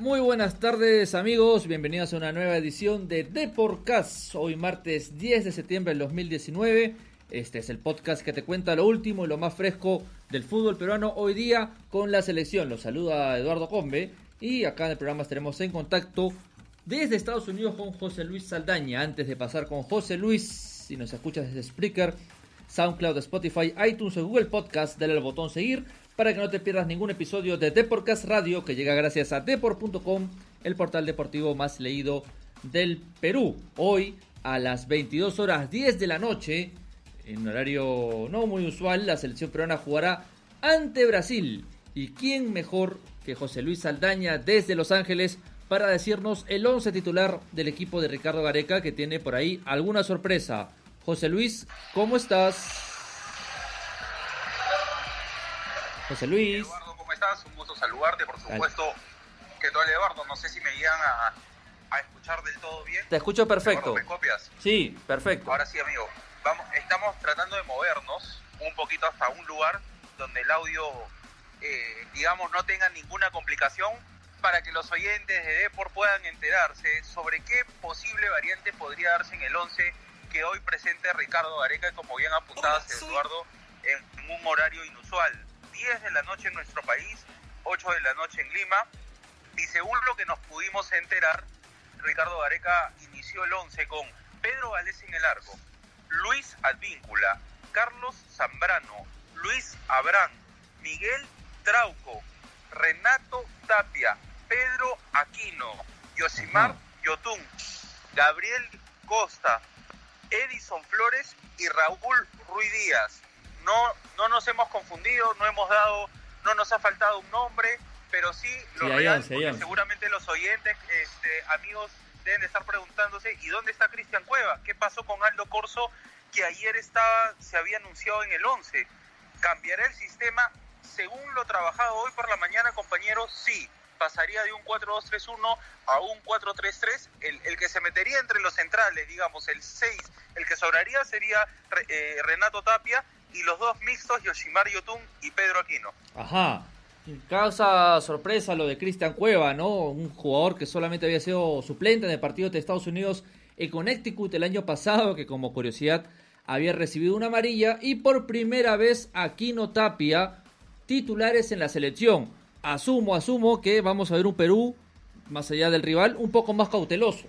Muy buenas tardes amigos, bienvenidos a una nueva edición de Deporcast. Hoy martes 10 de septiembre del 2019. Este es el podcast que te cuenta lo último y lo más fresco del fútbol peruano hoy día con la selección. Los saluda Eduardo Combe y acá en el programa estaremos en contacto desde Estados Unidos con José Luis Saldaña. Antes de pasar con José Luis, si nos escuchas desde Spreaker, SoundCloud, Spotify, iTunes o Google Podcast, dale al botón seguir para que no te pierdas ningún episodio de Deporcast Radio que llega gracias a deport.com, el portal deportivo más leído del Perú. Hoy a las 22 horas 10 de la noche, en horario no muy usual, la selección peruana jugará ante Brasil. ¿Y quién mejor que José Luis Saldaña desde Los Ángeles para decirnos el 11 titular del equipo de Ricardo Gareca que tiene por ahí alguna sorpresa? José Luis, ¿cómo estás? José Luis. Eduardo, ¿cómo estás? Un gusto saludarte, por supuesto. Que tal, Eduardo? No sé si me llegan a, escuchar del todo bien. Te escucho perfecto. ¿Me copias? Sí, perfecto. Ahora sí, amigo. Vamos, estamos tratando de movernos un poquito hasta un lugar donde el audio, eh, digamos, no tenga ninguna complicación para que los oyentes de Depor puedan enterarse sobre qué posible variante podría darse en el 11 que hoy presente Ricardo Gareca, como bien apuntabas, Eduardo, en un horario inusual. 10 de la noche en nuestro país, 8 de la noche en Lima. Y según lo que nos pudimos enterar, Ricardo Gareca inició el 11 con Pedro Valdés en el arco, Luis Advíncula, Carlos Zambrano, Luis Abrán, Miguel Trauco, Renato Tapia, Pedro Aquino, Yosimar Yotún, Gabriel Costa, Edison Flores y Raúl Ruiz Díaz no, no nos hemos confundido, no hemos dado, no nos ha faltado un nombre, pero sí lo real, seguramente los oyentes, este, amigos, deben estar preguntándose, ¿y dónde está Cristian Cueva? ¿Qué pasó con Aldo Corso que ayer estaba, se había anunciado en el 11? ¿Cambiará el sistema? Según lo trabajado hoy por la mañana, compañeros, sí, pasaría de un 4-2-3-1 a un 4-3-3. El, el, que se metería entre los centrales, digamos, el 6, el que sobraría sería eh, Renato Tapia y los dos mixtos Yoshimar Yotun y Pedro Aquino. Ajá. Causa sorpresa lo de Cristian Cueva, ¿no? Un jugador que solamente había sido suplente en el partido de Estados Unidos en Connecticut el año pasado, que como curiosidad había recibido una amarilla y por primera vez Aquino Tapia titulares en la selección. Asumo, asumo que vamos a ver un Perú, más allá del rival, un poco más cauteloso.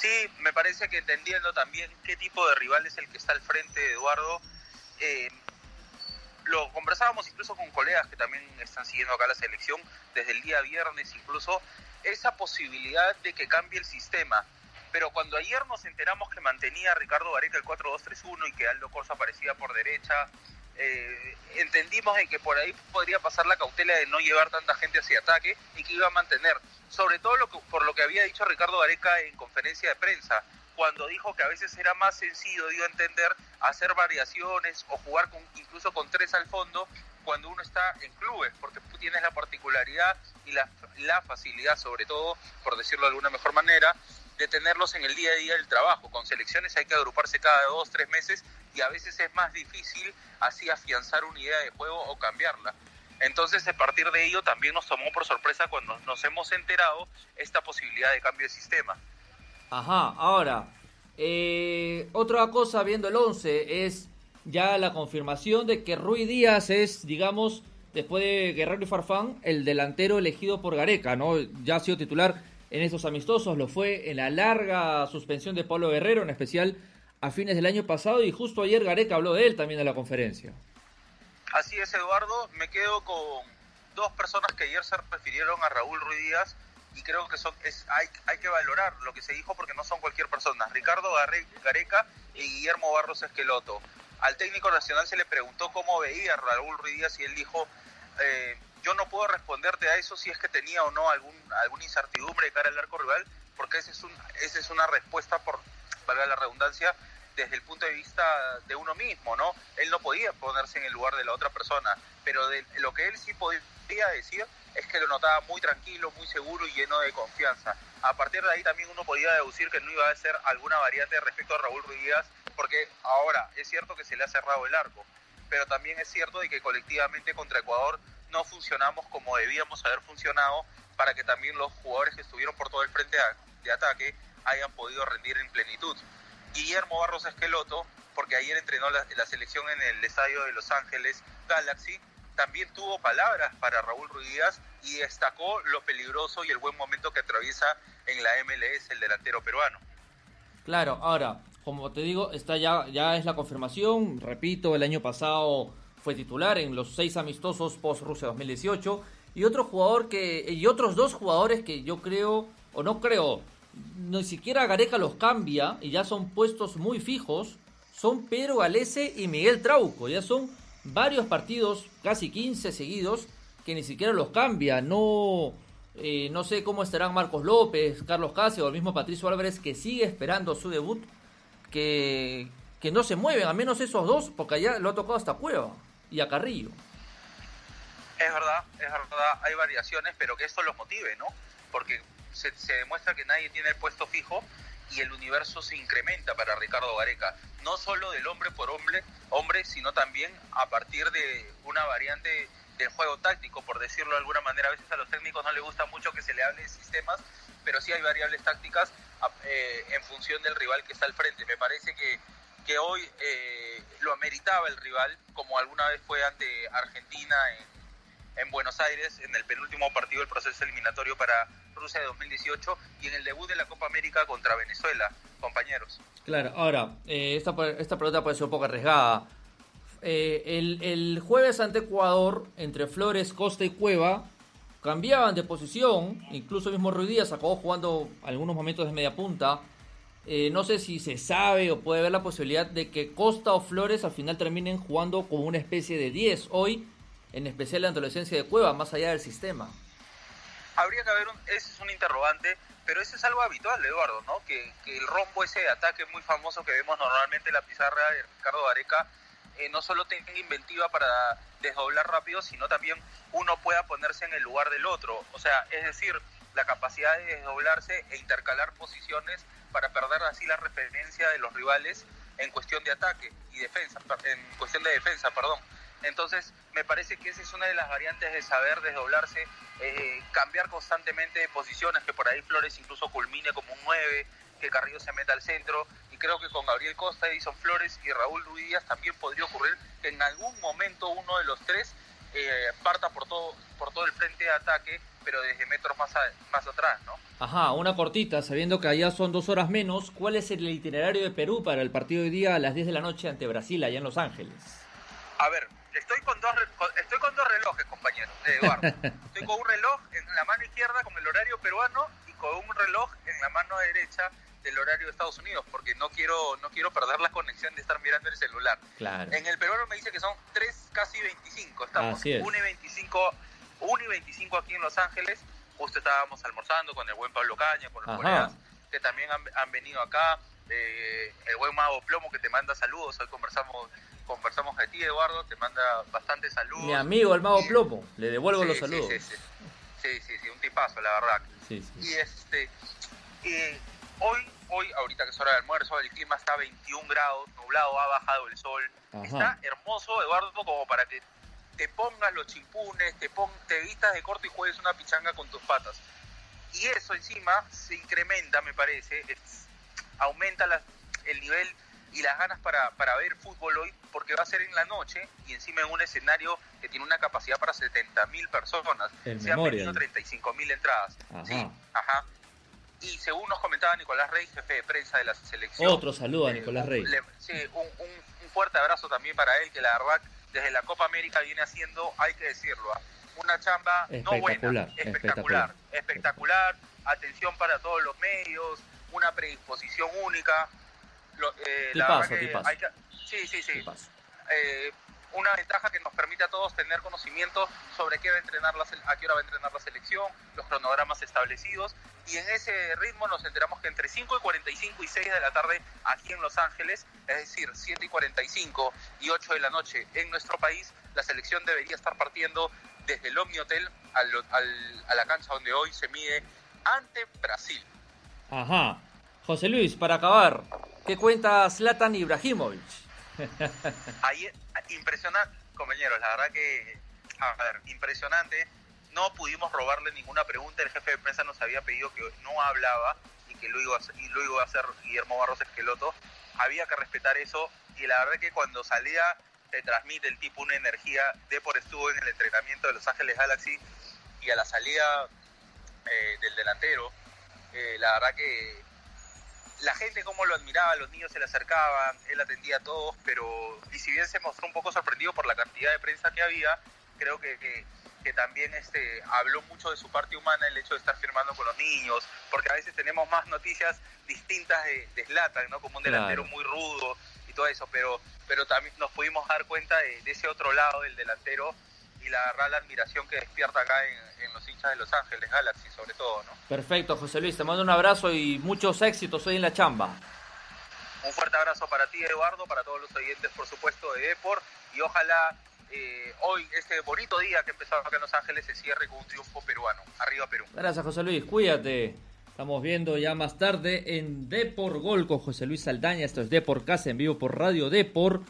Sí, me parece que entendiendo también qué tipo de rival es el que está al frente de Eduardo, eh, lo conversábamos incluso con colegas que también están siguiendo acá la selección desde el día viernes, incluso esa posibilidad de que cambie el sistema. Pero cuando ayer nos enteramos que mantenía Ricardo Gareca el 4-2-3-1 y que Aldo Corso aparecía por derecha, eh, entendimos de que por ahí podría pasar la cautela de no llevar tanta gente hacia ataque y que iba a mantener, sobre todo lo que, por lo que había dicho Ricardo Gareca en conferencia de prensa, cuando dijo que a veces era más sencillo, dio a entender, hacer variaciones o jugar con, incluso con tres al fondo cuando uno está en clubes, porque tú tienes la particularidad y la, la facilidad, sobre todo, por decirlo de alguna mejor manera, de tenerlos en el día a día del trabajo. Con selecciones hay que agruparse cada dos, tres meses y a veces es más difícil así afianzar una idea de juego o cambiarla. Entonces, a partir de ello, también nos tomó por sorpresa cuando nos hemos enterado esta posibilidad de cambio de sistema. Ajá, ahora, eh, otra cosa viendo el 11 es ya la confirmación de que Rui Díaz es, digamos, después de Guerrero y Farfán, el delantero elegido por Gareca, ¿no? Ya ha sido titular en estos amistosos, lo fue en la larga suspensión de Pablo Guerrero, en especial a fines del año pasado, y justo ayer Gareca habló de él también en la conferencia. Así es, Eduardo, me quedo con dos personas que ayer se refirieron a Raúl Ruiz Díaz y creo que son, hay, hay que valorar lo que se dijo porque no son cualquier persona. Ricardo Gareca y Guillermo Barros Esqueloto. Al técnico nacional se le preguntó cómo veía a Raúl Ruiz Díaz y él dijo, eh, yo no puedo responderte a eso si es que tenía o no algún, alguna incertidumbre de cara al arco rival, porque esa es, un, esa es una respuesta, por valga la redundancia, desde el punto de vista de uno mismo, ¿no? Él no podía ponerse en el lugar de la otra persona, pero de, lo que él sí podía decir es que lo notaba muy tranquilo, muy seguro y lleno de confianza. A partir de ahí también uno podía deducir que no iba a ser alguna variante respecto a Raúl Ruiz porque ahora es cierto que se le ha cerrado el arco, pero también es cierto de que colectivamente contra Ecuador no funcionamos como debíamos haber funcionado para que también los jugadores que estuvieron por todo el frente de ataque hayan podido rendir en plenitud. Guillermo Barros Esqueloto, porque ayer entrenó la, la selección en el estadio de Los Ángeles Galaxy, también tuvo palabras para Raúl Ruiz y destacó lo peligroso y el buen momento que atraviesa en la MLS el delantero peruano. Claro, ahora, como te digo, está ya, ya es la confirmación. Repito, el año pasado fue titular en los seis amistosos post Rusia 2018. Y otro jugador que. Y otros dos jugadores que yo creo, o no creo, ni siquiera Gareca los cambia y ya son puestos muy fijos. Son Pedro Galese y Miguel Trauco. Ya son varios partidos, casi 15 seguidos, que ni siquiera los cambia. No, eh, no sé cómo estarán Marcos López, Carlos Casio o el mismo Patricio Álvarez que sigue esperando su debut. Que, que no se mueven, al menos esos dos, porque allá lo ha tocado hasta Cueva y a Carrillo. Es verdad, es verdad, hay variaciones, pero que esto los motive, ¿no? Porque se, se demuestra que nadie tiene el puesto fijo y el universo se incrementa para Ricardo Gareca, no solo del hombre por hombre, hombre, sino también a partir de una variante del juego táctico, por decirlo de alguna manera. A veces a los técnicos no les gusta mucho que se le hable de sistemas, pero sí hay variables tácticas eh, en función del rival que está al frente. Me parece que, que hoy eh, lo ameritaba el rival, como alguna vez fue ante Argentina en, en Buenos Aires, en el penúltimo partido del proceso eliminatorio para Rusia de 2018 y en el debut de la Copa América contra Venezuela, compañeros. Claro, ahora, eh, esta, esta pregunta puede ser un poco arriesgada. Eh, el, el, jueves ante Ecuador, entre Flores, Costa y Cueva, cambiaban de posición, incluso el mismo Ruiz Díaz acabó jugando algunos momentos de media punta. Eh, no sé si se sabe o puede haber la posibilidad de que Costa o Flores al final terminen jugando como una especie de 10 hoy, en especial la adolescencia de Cueva, más allá del sistema habría que haber un, ese es un interrogante, pero eso es algo habitual, Eduardo, ¿no? Que, el rombo, ese de ataque muy famoso que vemos normalmente en la pizarra de Ricardo Areca, eh, no solo tenga inventiva para desdoblar rápido, sino también uno pueda ponerse en el lugar del otro. O sea, es decir, la capacidad de desdoblarse e intercalar posiciones para perder así la referencia de los rivales en cuestión de ataque y defensa, en cuestión de defensa, perdón. Entonces, me parece que esa es una de las variantes de saber desdoblarse, eh, cambiar constantemente de posiciones, que por ahí Flores incluso culmine como un 9, que Carrillo se meta al centro, y creo que con Gabriel Costa, Edison Flores y Raúl Ruiz Díaz también podría ocurrir que en algún momento uno de los tres eh, parta por todo, por todo el frente de ataque, pero desde metros más, más atrás, ¿no? Ajá, una cortita, sabiendo que allá son dos horas menos, ¿cuál es el itinerario de Perú para el partido de hoy día a las 10 de la noche ante Brasil, allá en Los Ángeles? A ver, estoy con dos estoy con dos relojes, compañero, Eduardo. Estoy con un reloj en la mano izquierda con el horario peruano y con un reloj en la mano derecha del horario de Estados Unidos, porque no quiero no quiero perder la conexión de estar mirando el celular. Claro. En el peruano me dice que son 3 casi 25, estamos 1 y 25, 1 y 25 aquí en Los Ángeles. Justo estábamos almorzando con el buen Pablo Caña, con los colegas que también han, han venido acá. Eh, el buen Mago Plomo que te manda saludos, hoy conversamos conversamos de ti, Eduardo, te manda bastante saludos. Mi amigo, el mago Plomo, le devuelvo los saludos. Sí sí, sí un tipazo, la verdad. Y este, hoy, hoy, ahorita que es hora de almuerzo, el clima está a 21 grados, nublado, ha bajado el sol. Está hermoso, Eduardo, como para que te pongas los chimpunes, te, pon, te vistas de corto y juegues una pichanga con tus patas. Y eso encima se incrementa, me parece, aumenta el nivel y las ganas para, para ver fútbol hoy, porque va a ser en la noche y encima en un escenario que tiene una capacidad para 70 mil personas. Se han vendido 35 mil entradas. Sí, ajá. Y según nos comentaba Nicolás Rey, jefe de prensa de la selección. Otro saludo a eh, Nicolás Rey. sí, un, un, fuerte abrazo también para él, que la verdad desde la Copa América viene haciendo, hay que decirlo, ¿ah? una chamba no buena, espectacular, espectacular, atención para todos los medios, una predisposición única eh, la sí, sí, sí. Eh, una ventaja que nos permite a todos tener conocimiento sobre qué va a, entrenar la, a qué hora va a entrenar la selección, los cronogramas establecidos, y en ese ritmo nos enteramos que entre 5 y 45 y 6 de la tarde aquí en Los Ángeles, es decir, 7 y 45 y 8 de la noche en nuestro país, la selección debería estar partiendo desde el Omni Hotel al, al, a la cancha donde hoy se mide ante Brasil. Ajá. José Luis, para acabar, ¿Qué cuenta Zlatan Ibrahimovic? Ahí, impresionante, compañeros. La verdad que a ver, impresionante. No pudimos robarle ninguna pregunta. El jefe de prensa nos había pedido que no hablaba y que lo iba a hacer, y lo iba a hacer Guillermo Barros Esqueloto. Había que respetar eso y la verdad que cuando salía te transmite el tipo una energía. Depor estuvo en el entrenamiento de Los Ángeles Galaxy y a la salida eh, del delantero, eh, la verdad que la gente como lo admiraba, los niños se le acercaban, él atendía a todos, pero y si bien se mostró un poco sorprendido por la cantidad de prensa que había, creo que, que, también este, habló mucho de su parte humana el hecho de estar firmando con los niños, porque a veces tenemos más noticias distintas de, de Zlatan, ¿no? como un delantero muy rudo y todo eso, pero, pero también nos pudimos dar cuenta de, de ese otro lado del delantero y la la admiración que despierta acá en, en, los hinchas de Los Ángeles Galaxy sobre todo, ¿no? Perfecto, José Luis, te mando un abrazo y muchos éxitos hoy en la chamba. Un fuerte abrazo para ti, Eduardo, para todos los oyentes, por supuesto, de Deport, y ojalá eh, hoy, este bonito día que empezó acá en Los Ángeles, se cierre con un triunfo peruano. Arriba Perú. Gracias, José Luis, cuídate. Estamos viendo ya más tarde en Deport Gol con José Luis Saldaña. Esto es Deport Casa en vivo por Radio Deport.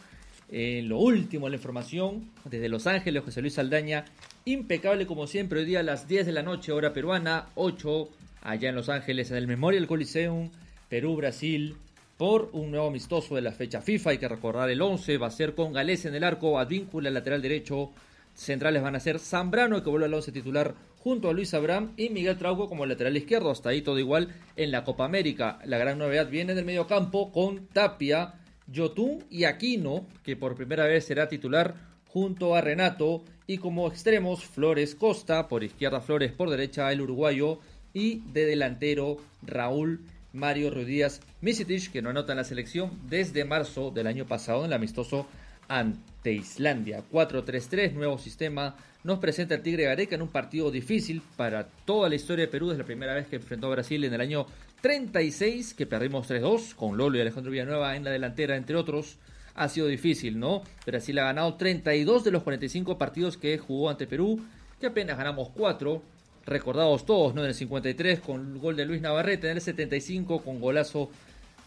En eh, lo último, la información desde Los Ángeles, José Luis Saldaña, impecable como siempre, hoy día a las 10 de la noche, hora peruana, 8 allá en Los Ángeles, en el Memorial Coliseum, Perú-Brasil, por un nuevo amistoso de la fecha FIFA, hay que recordar el 11, va a ser con Gales en el arco, Advíncula lateral derecho, centrales van a ser Zambrano, que vuelve al 11 titular, junto a Luis Abraham y Miguel Trauco como lateral izquierdo, hasta ahí todo igual en la Copa América. La gran novedad viene del medio campo con Tapia, Yotun y Aquino, que por primera vez será titular junto a Renato, y como extremos Flores Costa, por izquierda Flores, por derecha el uruguayo, y de delantero Raúl Mario Ruidías Misitich, que no anota en la selección desde marzo del año pasado en el amistoso ante Islandia. 4-3-3, nuevo sistema, nos presenta el Tigre Gareca en un partido difícil para toda la historia de Perú, es la primera vez que enfrentó a Brasil en el año 36, que perdimos 3-2 con Lolo y Alejandro Villanueva en la delantera, entre otros. Ha sido difícil, ¿no? Brasil ha ganado 32 de los 45 partidos que jugó ante Perú, que apenas ganamos 4. Recordados todos, ¿no? En el 53 con el gol de Luis Navarrete, en el 75 con golazo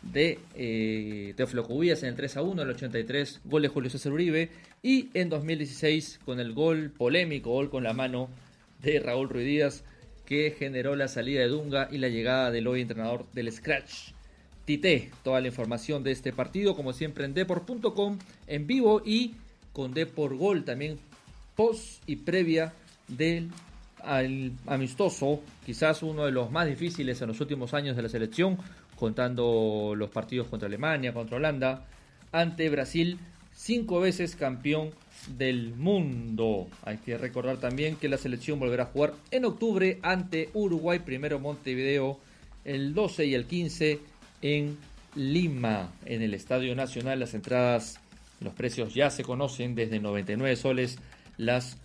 de eh, Teófilo Cubillas en el 3 a 1, en el 83 gol de Julio César Uribe y en 2016 con el gol polémico, gol con la mano de Raúl Ruiz Díaz que generó la salida de Dunga y la llegada del hoy entrenador del Scratch. Tite, toda la información de este partido, como siempre en deport.com, en vivo y con Deport Gol también post y previa del amistoso, quizás uno de los más difíciles en los últimos años de la selección, contando los partidos contra Alemania, contra Holanda, ante Brasil, cinco veces campeón del mundo. Hay que recordar también que la selección volverá a jugar en octubre ante Uruguay, primero Montevideo, el 12 y el 15 en Lima, en el Estadio Nacional. Las entradas, los precios ya se conocen desde 99 soles las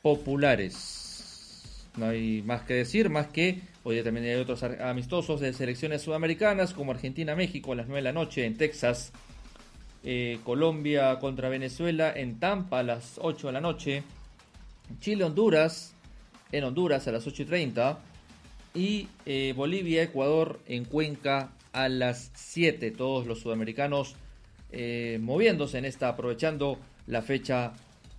populares. No hay más que decir, más que hoy también hay otros amistosos de selecciones sudamericanas como Argentina, México a las 9 de la noche en Texas eh, Colombia contra Venezuela en Tampa a las 8 de la noche, Chile-Honduras en Honduras a las 8 y 30 y eh, Bolivia-Ecuador en Cuenca a las 7. Todos los sudamericanos eh, moviéndose en esta, aprovechando la fecha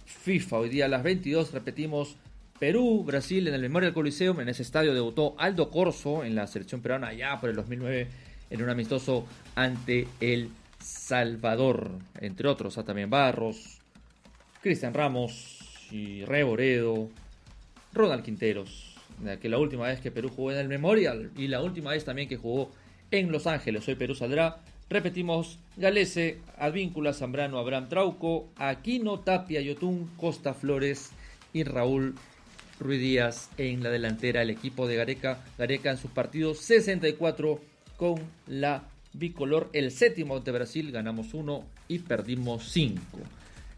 FIFA. Hoy día a las 22 repetimos Perú, Brasil en el Memorial Coliseum. En ese estadio debutó Aldo Corso en la selección peruana allá por el 2009 en un amistoso ante el Salvador, entre otros, a también Barros, Cristian Ramos y Reboredo, Ronald Quinteros, que la última vez que Perú jugó en el Memorial y la última vez también que jugó en Los Ángeles. Hoy Perú saldrá, repetimos, Galese, Advíncula, Zambrano, Abraham Trauco, Aquino, Tapia, Yotún, Costa Flores y Raúl Ruiz Díaz en la delantera. El equipo de Gareca, Gareca en sus partidos 64 con la bicolor. El séptimo de Brasil ganamos uno y perdimos cinco.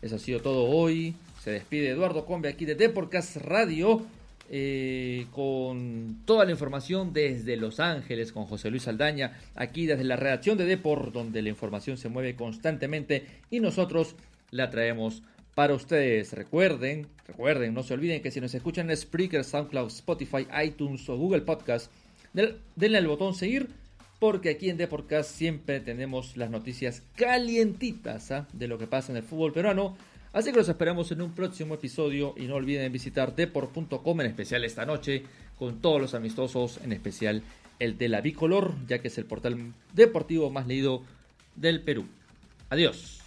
Eso ha sido todo hoy. Se despide Eduardo Combe aquí de Deporcast Radio. Eh, con toda la información desde Los Ángeles con José Luis Aldaña, aquí desde la redacción de Deport, donde la información se mueve constantemente y nosotros la traemos para ustedes. Recuerden, recuerden, no se olviden que si nos escuchan en Spreaker, SoundCloud, Spotify, iTunes o Google Podcast, denle al botón seguir porque aquí en Deporcast siempre tenemos las noticias calientitas ¿ah? de lo que pasa en el fútbol peruano. Así que los esperamos en un próximo episodio y no olviden visitar deport.com, en especial esta noche, con todos los amistosos, en especial el de la bicolor, ya que es el portal deportivo más leído del Perú. Adiós.